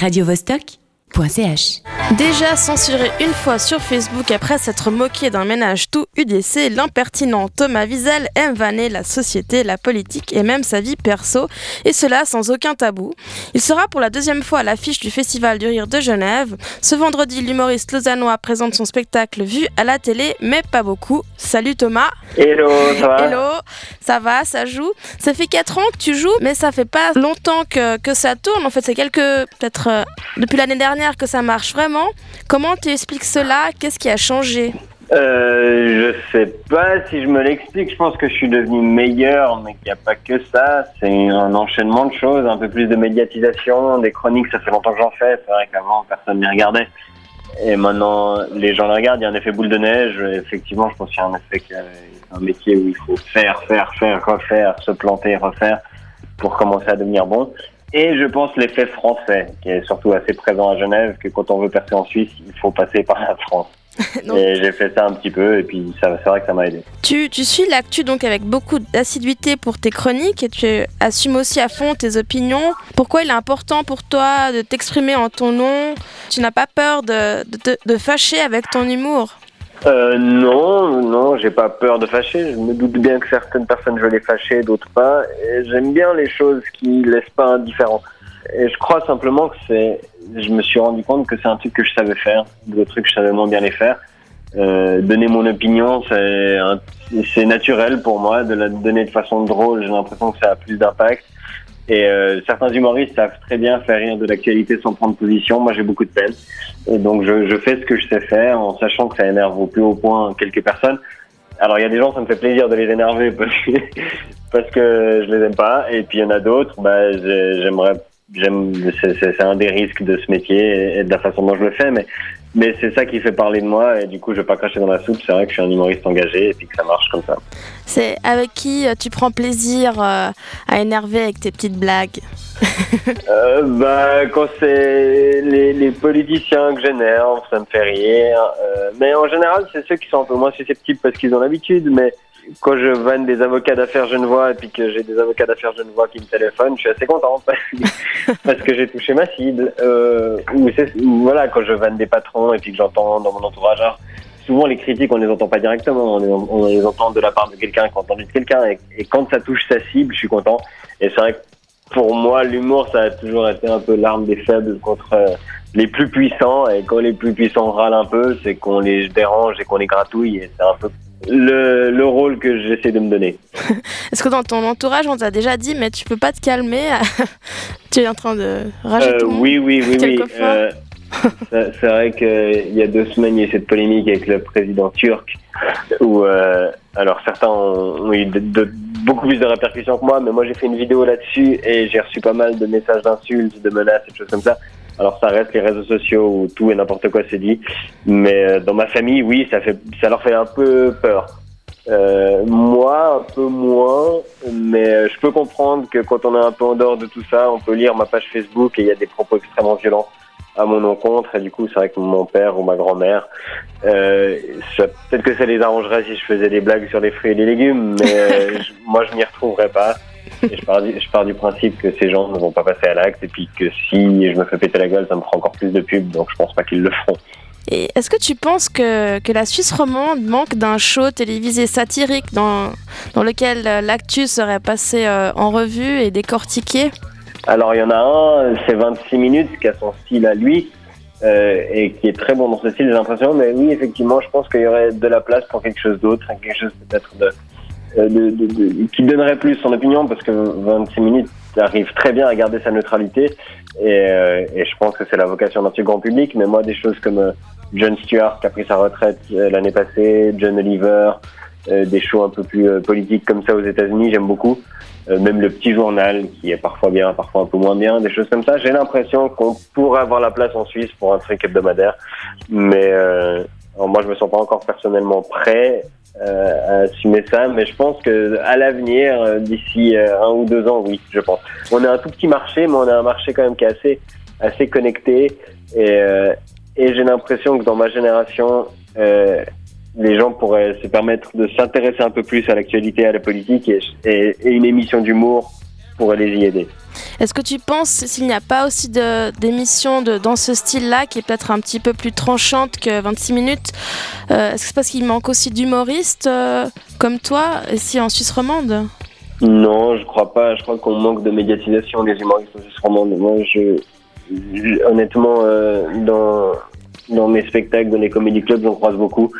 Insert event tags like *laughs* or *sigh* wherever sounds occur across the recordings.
radiovostok.ch. Déjà censuré une fois sur Facebook après s'être moqué d'un ménage tout UDC, l'impertinent Thomas Wiesel aime vanner la société, la politique et même sa vie perso, et cela sans aucun tabou. Il sera pour la deuxième fois à l'affiche du Festival du Rire de Genève. Ce vendredi, l'humoriste lausannois présente son spectacle vu à la télé, mais pas beaucoup. Salut Thomas Hello, ça va? Hello, ça va, ça joue? Ça fait 4 ans que tu joues, mais ça fait pas longtemps que, que ça tourne. En fait, c'est quelques, peut-être euh, depuis l'année dernière que ça marche vraiment. Comment tu expliques cela? Qu'est-ce qui a changé? Euh, Je sais pas si je me l'explique. Je pense que je suis devenu meilleur, mais qu'il n'y a pas que ça. C'est un enchaînement de choses, un peu plus de médiatisation, des chroniques. Ça fait longtemps que j'en fais. C'est vrai qu'avant personne ne les regardait. Et maintenant, les gens le regardent. Il y a un effet boule de neige. Effectivement, je pense qu'il y a un effet, qu'il y a un métier où il faut faire, faire, faire, refaire, se planter, refaire pour commencer à devenir bon. Et je pense l'effet français, qui est surtout assez présent à Genève, que quand on veut percer en Suisse, il faut passer par la France. *laughs* Et j'ai fait ça un petit peu, et puis c'est vrai que ça m'a aidé. tu, tu suis l'actu donc avec beaucoup d'assiduité pour tes chroniques et tu assumes aussi à fond tes opinions. Pourquoi il est important pour toi de t'exprimer en ton nom? Tu n'as pas peur de, de, te- de fâcher avec ton humour? Euh, non, non, j'ai pas peur de fâcher. Je me doute bien que certaines personnes, je vais les fâcher, d'autres pas. J'aime bien les choses qui laissent pas indifférent. Et je crois simplement que c'est, je me suis rendu compte que c'est un truc que je savais faire, d'autres trucs que je savais moins bien les faire. Euh, donner mon opinion, c'est, un- c'est naturel pour moi. De la donner de façon drôle, j'ai l'impression que ça a plus d'impact. Et euh, certains humoristes savent très bien faire rire de l'actualité sans prendre position. Moi, j'ai beaucoup de peine. Et donc, je, je fais ce que je sais faire en sachant que ça énerve au plus haut point quelques personnes. Alors, il y a des gens, ça me fait plaisir de les énerver *laughs* parce que, parce que je les aime pas. Et puis, il y en a d'autres, bah, j'ai- j'aimerais, j'aime, c'est, un des risques de ce métier et de la façon dont je le fais. Mais, mais c'est ça qui fait parler de moi. Et du coup, je vais pas cracher dans la soupe. C'est vrai que je suis un humoriste engagé et puis que ça marche comme ça. C'est avec qui euh, tu prends plaisir euh, à énerver avec tes petites blagues? *laughs* Euh, bah, quand c'est les, les politiciens que j'énerve, ça me fait rire. Euh, mais en général, c'est ceux qui sont un peu moins susceptibles parce qu'ils ont l'habitude. Mais quand je vanne des avocats d'affaires genevois et puis que j'ai des avocats d'affaires genevois qui me téléphonent, je suis assez content *laughs* parce que, j'ai touché ma cible. Euh, voilà, quand je vanne des patrons et puis que j'entends dans mon entourage. alors, souvent, les critiques, on les entend pas directement. On les, on les entend de la part de quelqu'un qui a entendu de quelqu'un. Et, et quand ça touche sa cible, je suis content. Et c'est vrai que pour moi, l'humour, ça a toujours été un peu l'arme des faibles contre euh, les plus puissants. Et quand les plus puissants râlent un peu, c'est qu'on les dérange et qu'on les gratouille. Et c'est un peu le, le rôle que j'essaie de me donner. *laughs* Est-ce que dans ton entourage, on t'a déjà dit, mais tu peux pas te calmer *laughs* Tu es en train de rager Euh, tout le monde oui, oui, oui, oui. Euh, *laughs* c'est c'est vrai qu'il y a deux semaines, il y a eu cette polémique avec le président turc, où euh, alors certains ont, ont eu de- de- beaucoup plus de répercussions que moi, mais moi j'ai fait une vidéo là-dessus et j'ai reçu pas mal de messages d'insultes, de menaces et de choses comme ça. Alors ça reste les réseaux sociaux où tout et n'importe quoi c'est dit, mais euh, dans ma famille, oui, ça fait, ça leur fait un peu peur. Euh, moi, un peu moins, mais euh, je peux comprendre que quand on est un peu en dehors de tout ça, on peut lire ma page Facebook et il y a des propos extrêmement violents à mon encontre. Et du coup, c'est vrai que mon père ou ma grand-mère, euh, peut-être que ça les arrangerait si je faisais des blagues sur les fruits et les légumes, mais euh, *laughs* je- moi, je m'y retrouverais pas. Et je pars, du, je pars du principe que ces gens ne vont pas passer à l'acte et puis que si je me fais péter la gueule, ça me fera encore plus de pub, donc je pense pas qu'ils le feront. Et est-ce que tu penses que, que la Suisse romande manque d'un show télévisé satirique dans, dans lequel euh, l'actu serait passé euh, en revue et décortiqué? Alors, il y en a un, c'est 26 minutes, qui a son style à lui, euh, et qui est très bon dans ce style, j'ai l'impression. Mais oui, effectivement, je pense qu'il y aurait de la place pour quelque chose d'autre, quelque chose peut-être de, de, de- de- qui donnerait plus son opinion, parce que 26 minutes arrive très bien à garder sa neutralité, et, euh, et je pense que c'est la vocation d'un grand public. Mais moi, des choses comme euh, Jon Stewart, qui a pris sa retraite euh, l'année passée, John Oliver, euh, des shows un peu plus euh, politiques comme ça aux États-Unis, j'aime beaucoup. Euh, même le petit journal qui est parfois bien, parfois un peu moins bien, des choses comme ça. J'ai l'impression qu'on pourrait avoir la place en Suisse pour un truc hebdomadaire, mais euh, moi je me sens pas encore personnellement prêt euh, à assumer ça, mais je pense que à l'avenir, euh, d'ici euh, un ou deux ans, oui, je pense. On est un tout petit marché, mais on a un marché quand même qui est assez assez connecté et j'ai l'impression que dans ma génération, les gens pourraient se permettre de s'intéresser un peu plus à l'actualité, à la politique et une émission d'humour pourrait les y aider. Est-ce que tu penses, s'il n'y a pas aussi d'émissions dans ce style-là, qui est peut-être un petit peu plus tranchante que 26 minutes, euh, est-ce que c'est parce qu'il manque aussi d'humoristes euh, comme toi, ici en Suisse romande? Non, je crois pas. Je crois qu'on manque de médiatisation des humoristes en Suisse romande. Moi, je, honnêtement, euh, dans dans mes spectacles, dans les comédie clubs, j'en croise beaucoup.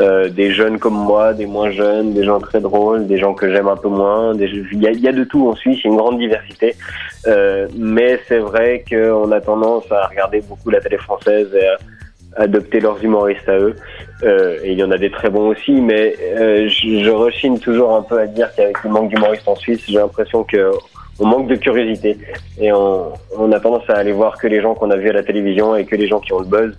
Euh, des jeunes comme moi, des moins jeunes, des gens très drôles, des gens que j'aime un peu moins. Il y a, y a, de tout en Suisse, il y a une grande diversité. Euh, mais c'est vrai qu'on a tendance à regarder beaucoup la télé française et à adopter leurs humoristes à eux. Euh, et il y en a des très bons aussi, mais euh, je, je, rechigne toujours un peu à dire qu'avec le manque d'humoristes en Suisse, j'ai l'impression que on manque de curiosité et on, on, a tendance à aller voir que les gens qu'on a vus à la télévision et que les gens qui ont le buzz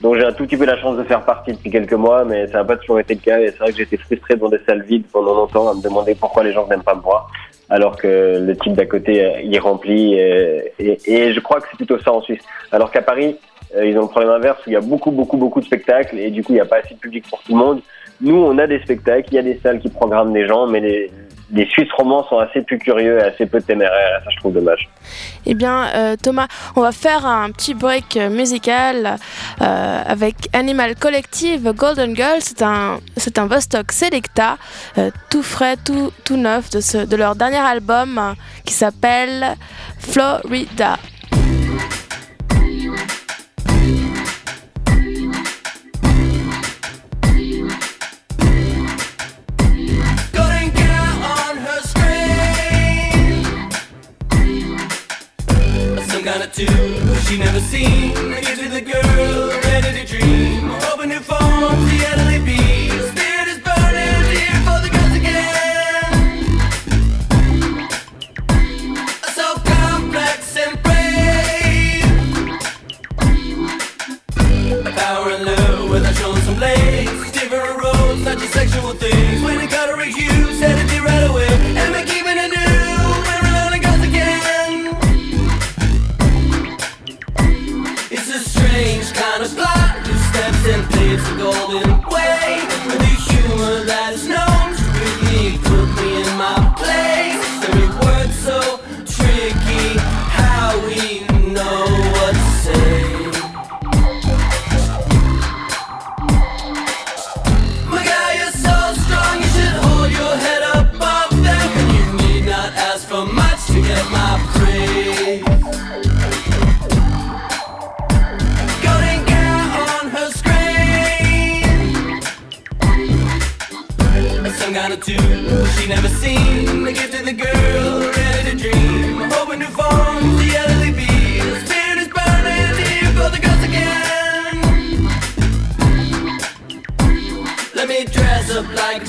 dont j'ai un tout petit peu la chance de faire partie depuis quelques mois, mais ça n'a pas toujours été le cas. Et c'est vrai que j'étais frustré devant des salles vides pendant longtemps à me demander pourquoi les gens n'aiment pas me voir, alors que le type d'à côté euh, y remplit. Et, et, je crois que c'est plutôt ça en Suisse. Alors qu'à Paris, euh, ils ont le problème inverse où il y a beaucoup, beaucoup, beaucoup de spectacles et du coup il n'y a pas assez de public pour tout le monde. Nous, on a des spectacles, il y a des salles qui programment des gens, mais les, les Suisses romans sont assez plus curieux et assez peu téméraires. Ça, je trouve dommage. Eh bien, euh, Thomas, on va faire un petit break musical euh, avec Animal Collective Golden Girl. C'est un, un Vostok Selecta, euh, tout frais, tout, tout neuf de, de leur dernier album qui s'appelle Florida. Too. She never seen. Give to the girl, it away. Some kind of tune she never seen. The gift of the girl, ready to dream. Open new forms, the elderly bee. The spirit is burning, here for the gods again. Let me dress up like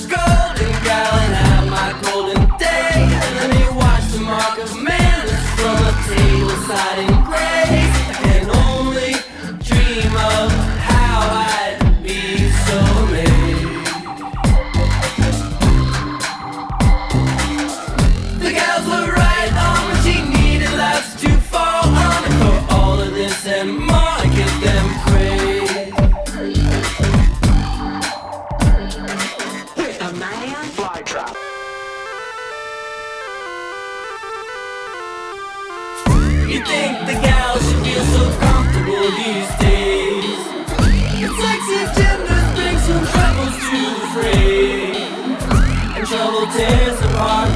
tears apart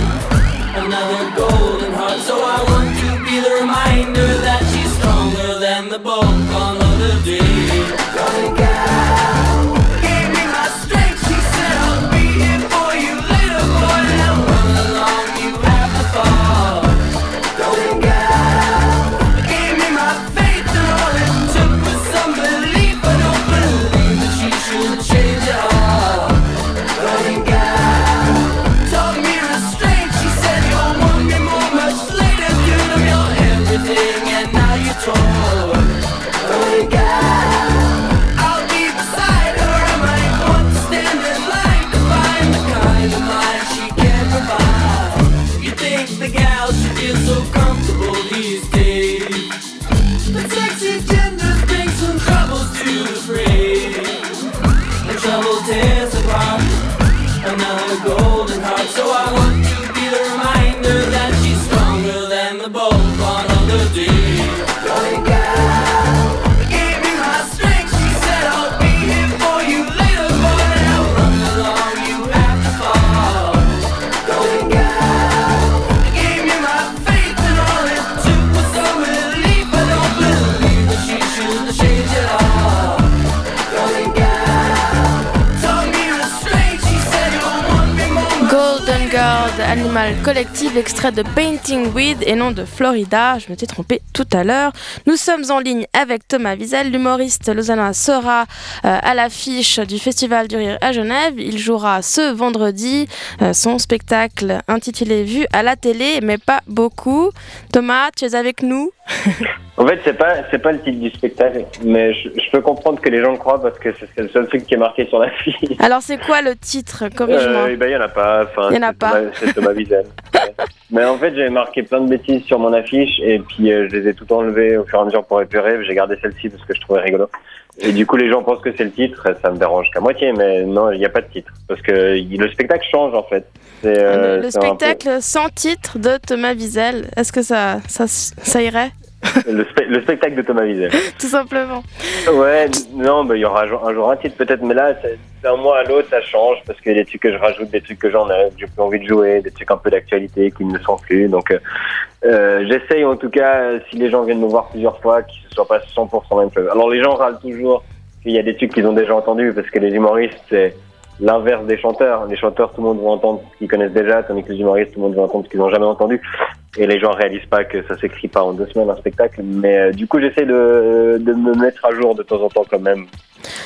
another golden heart. So I want to be the reminder that she's stronger than the on Animal Collective, extrait de Painting Weed et non de Florida. Je me suis trompé tout à l'heure. Nous sommes en ligne avec Thomas Wiesel, l'humoriste lausannois sera euh, à l'affiche du Festival du Rire à Genève. Il jouera ce vendredi euh, son spectacle intitulé Vu à la télé, mais pas beaucoup. Thomas, tu es avec nous? *laughs* En fait, c'est pas c'est pas le titre du spectacle, mais je, peux comprendre que les gens le croient parce que c'est le seul truc qui est marqué sur la fille. Alors, c'est quoi le titre? Corrige-moi. Euh, ben, il y en a pas. Enfin, il y en a pas. C'est Thomas Wiesel. *laughs* mais en fait, j'avais marqué plein de bêtises sur mon affiche et puis euh, je les ai tout enlevées au fur et à mesure pour épurer. J'ai gardé celle-ci parce que je trouvais rigolo. Et du coup, les gens pensent que c'est le titre, ça me dérange qu'à moitié, mais non, il n'y a pas de titre. Parce que le spectacle change en fait. Euh, le, spectacle sans titre de Thomas Wiesel, est-ce que ça, ça, ça irait? Le, spectacle de Thomas Wiesel. *laughs* Tout simplement. Ouais, non, bah, il y aura un jour un titre peut-être, mais là, d'un mois à l'autre, ça change parce qu'il y a des trucs que je rajoute, des trucs que j'en ai, j'ai plus envie de jouer, des trucs un peu d'actualité qui ne le sont plus. Donc, euh, euh, j'essaye en tout cas, si les gens viennent me voir plusieurs fois, qu'ils ne soient pas 100% même chose. Alors, les gens râlent toujours qu'il y a des trucs qu'ils ont déjà entendus parce que les humoristes, c'est l'inverse des chanteurs. Les chanteurs, tout le monde va entendre ce qu'ils connaissent déjà, tandis que les humoristes, tout le monde va entendre ce qu'ils n'ont jamais entendu. Et les gens réalisent pas que ça s'écrit pas en deux semaines un spectacle. Mais euh, du coup, j'essaie de, de me mettre à jour de temps en temps quand même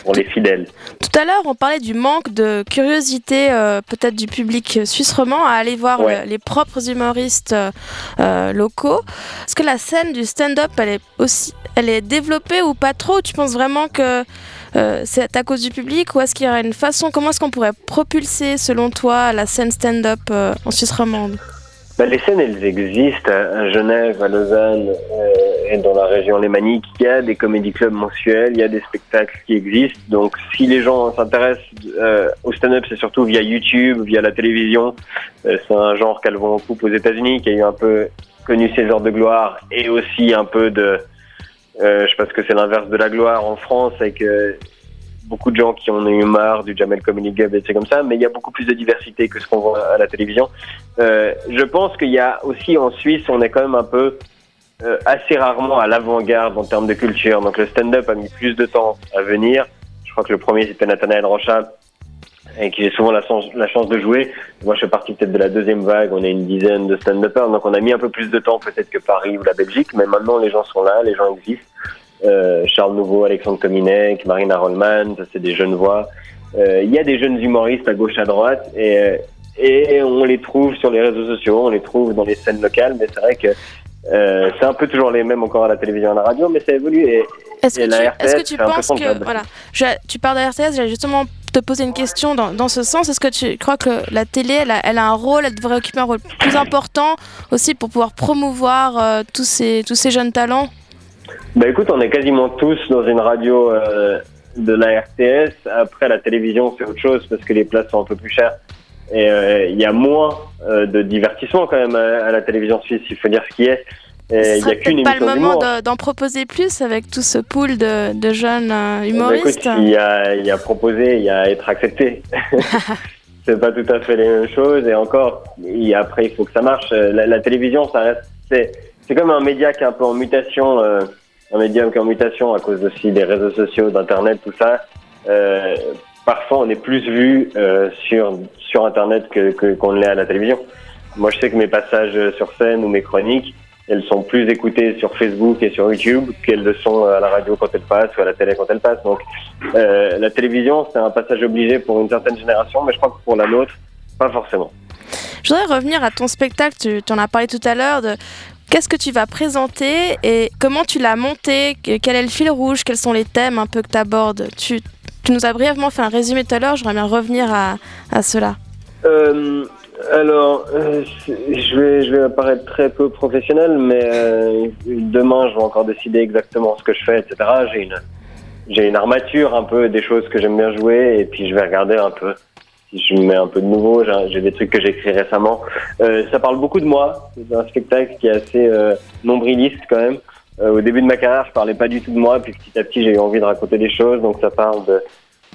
pour les fidèles. Tout à l'heure, on parlait du manque de curiosité euh, peut-être du public suisse roman à aller voir les propres humoristes euh, locaux. Est-ce que la scène du stand-up, elle est aussi, elle est développée ou pas trop? Tu penses vraiment que euh, c'est à cause du public ou est-ce qu'il y aurait une façon, comment est-ce qu'on pourrait propulser selon toi la scène stand-up euh, en Suisse romande? Bah, les scènes, elles existent à Genève, à Lausanne euh, et dans la région lémanique. Il y a des comédie clubs mensuels, il y a des spectacles qui existent. Donc, si les gens s'intéressent au stand-up, c'est surtout via YouTube, via la télévision. c'est un genre qu'elles vont coupe aux États-Unis, qui a eu un peu connu ses heures de gloire et aussi un peu de euh, je pense que c'est l'inverse de la gloire en France, avec beaucoup de gens qui ont eu marre du Jamel Comedy Club et c'est comme ça, mais il y a beaucoup plus de diversité que ce qu'on voit à la télévision. Euh, je pense qu'il y a aussi en Suisse, on est quand même un peu euh, assez rarement à l'avant-garde en termes de culture. Donc le stand-up a mis plus de temps à venir. Je crois que le premier c'était Nathanaël Rocha et qui j'ai souvent la chance, la chance de jouer. Moi, je fais partie peut-être de la deuxième vague. On est une dizaine de stand-uppers, donc on a mis un peu plus de temps peut-être que Paris ou la Belgique, mais maintenant les gens sont là, les gens existent. Euh, Charles Nouveau, Alexandre Cominec, Marina Rollman, ça c'est des jeunes voix. Euh, il y a des jeunes humoristes à gauche, à droite, et, et on les trouve sur les réseaux sociaux, on les trouve dans les scènes locales, mais c'est vrai que euh, c'est un peu toujours les mêmes encore à la télévision et à la radio, mais ça évolue. Et, est-ce que, est que, tu penses que. Voilà, tu parles de RTS, j'allais justement te poser une question dans, dans ce sens. Est-ce que tu crois que la télé, elle a, elle a, un rôle, elle devrait occuper un rôle plus important aussi pour pouvoir promouvoir euh, tous, ces, tous ces jeunes talents? Bah écoute, on est quasiment tous dans une radio euh, de la RTS. Après, la télévision, c'est autre chose parce que les places sont un peu plus chères. Et euh, il y a moins de divertissement quand même à, la télévision suisse, il faut dire ce qui est. Il a qu'une pas le moment d'en proposer plus avec tout ce pool de, de jeunes euh, bah, humoristes Il y, a, y a proposer, il y a être accepté. *laughs* *laughs* c'est pas tout à fait les mêmes choses et encore, et après il faut que ça marche. La, télévision, ça reste, c'est, comme un média qui est un peu en mutation, euh, un média qui est en mutation à cause aussi des réseaux sociaux, d'internet, tout ça. Euh, parfois, on est plus vu euh, sur sur internet que, qu'on l'est à la télévision. Moi, je sais que mes passages sur scène ou mes chroniques, elles sont plus écoutées sur Facebook et sur YouTube qu'elles le sont à la radio quand elles passent ou à la télé quand elles passent. Donc la télévision, c'est un passage obligé pour une certaine génération, mais je crois que pour la nôtre, pas forcément. Je voudrais revenir à ton spectacle, tu, tu en as parlé tout à l'heure, de qu'est-ce que tu vas présenter et comment tu l'as monté, quel est le fil rouge, quels sont les thèmes un peu que tu abordes. Tu, nous as brièvement fait un résumé tout à l'heure, j'aimerais bien revenir à, à cela. Euh, alors, euh, je vais je vais apparaître très peu professionnel, mais euh, demain je vais encore décider exactement ce que je fais, etc. J'ai une j'ai une armature un peu des choses que j'aime bien jouer, et puis je vais regarder un peu si je mets un peu de nouveau. J'ai des trucs que j'ai écrits récemment. Euh, ça parle beaucoup de moi. C'est un spectacle qui est assez euh, nombriliste quand même. au début de ma carrière, je parlais pas du tout de moi, puis petit à petit j'ai eu envie de raconter des choses, donc ça parle de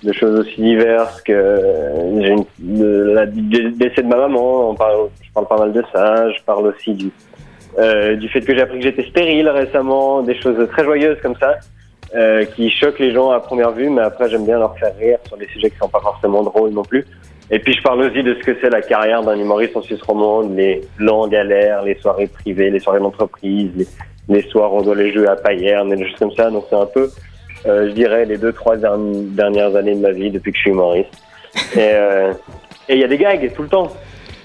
de choses aussi diverses que j'ai le décès de ma maman. On parle, je parle pas mal de ça. Je parle aussi du euh, du fait que j'ai appris que j'étais stérile récemment, des choses très joyeuses comme ça. Euh, qui choquent les gens à première vue, mais après j'aime bien leur faire rire sur des sujets qui sont pas forcément drôles non plus. Et puis je parle aussi de ce que c'est la carrière d'un humoriste en Suisse romande, les longues galères, les soirées privées, les soirées d'entreprise, les, soirs où on doit les jouer à Payerne et des choses comme ça. Donc c'est un peu, euh, je dirais, les deux, trois dernières années de ma vie depuis que je suis humoriste. Et il y a des gags tout le temps,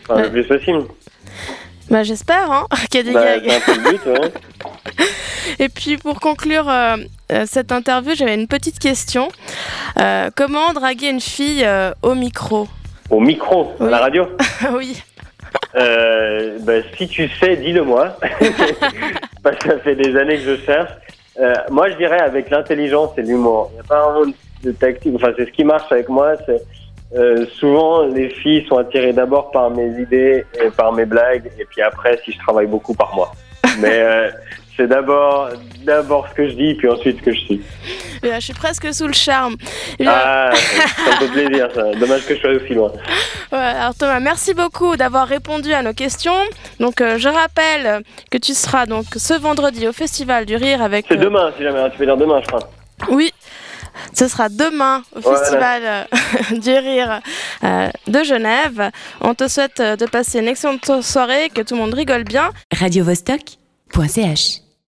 enfin, le plus possible. Bah, j'espère hein, *laughs* qu'il y a des bah, gags. Un peu but, ouais. *laughs* Et puis pour conclure euh, euh, cette interview, j'avais une petite question. Euh, comment draguer une fille au micro Au micro À la radio *laughs* Oui. bah, si tu sais, dis-le-moi. *laughs* Parce que ça fait des années que je cherche. moi, je dirais avec l'intelligence et l'humour. Il n'y a pas vraiment de tactique. Enfin, c'est ce qui marche avec moi. C'est euh, souvent, les filles sont attirées d'abord par mes idées et par mes blagues, et puis après, si je travaille beaucoup, par moi. *laughs* Mais euh, c'est d'abord, d'abord ce que je dis, puis ensuite ce que je suis. je suis presque sous le charme. Ah, *laughs* ça me fait plaisir, ça. Dommage que je sois aussi loin. Ouais, alors Thomas, merci beaucoup d'avoir répondu à nos questions. Donc, euh, je rappelle que tu seras donc ce vendredi au Festival du Rire avec. C'est demain, si jamais. Hein, tu peux dire demain, je crois. Oui, ce sera demain au Festival euh, *laughs* du Rire euh, de Genève. On te souhaite euh, de passer une excellente soirée, que tout le monde rigole bien. Radio -Vostok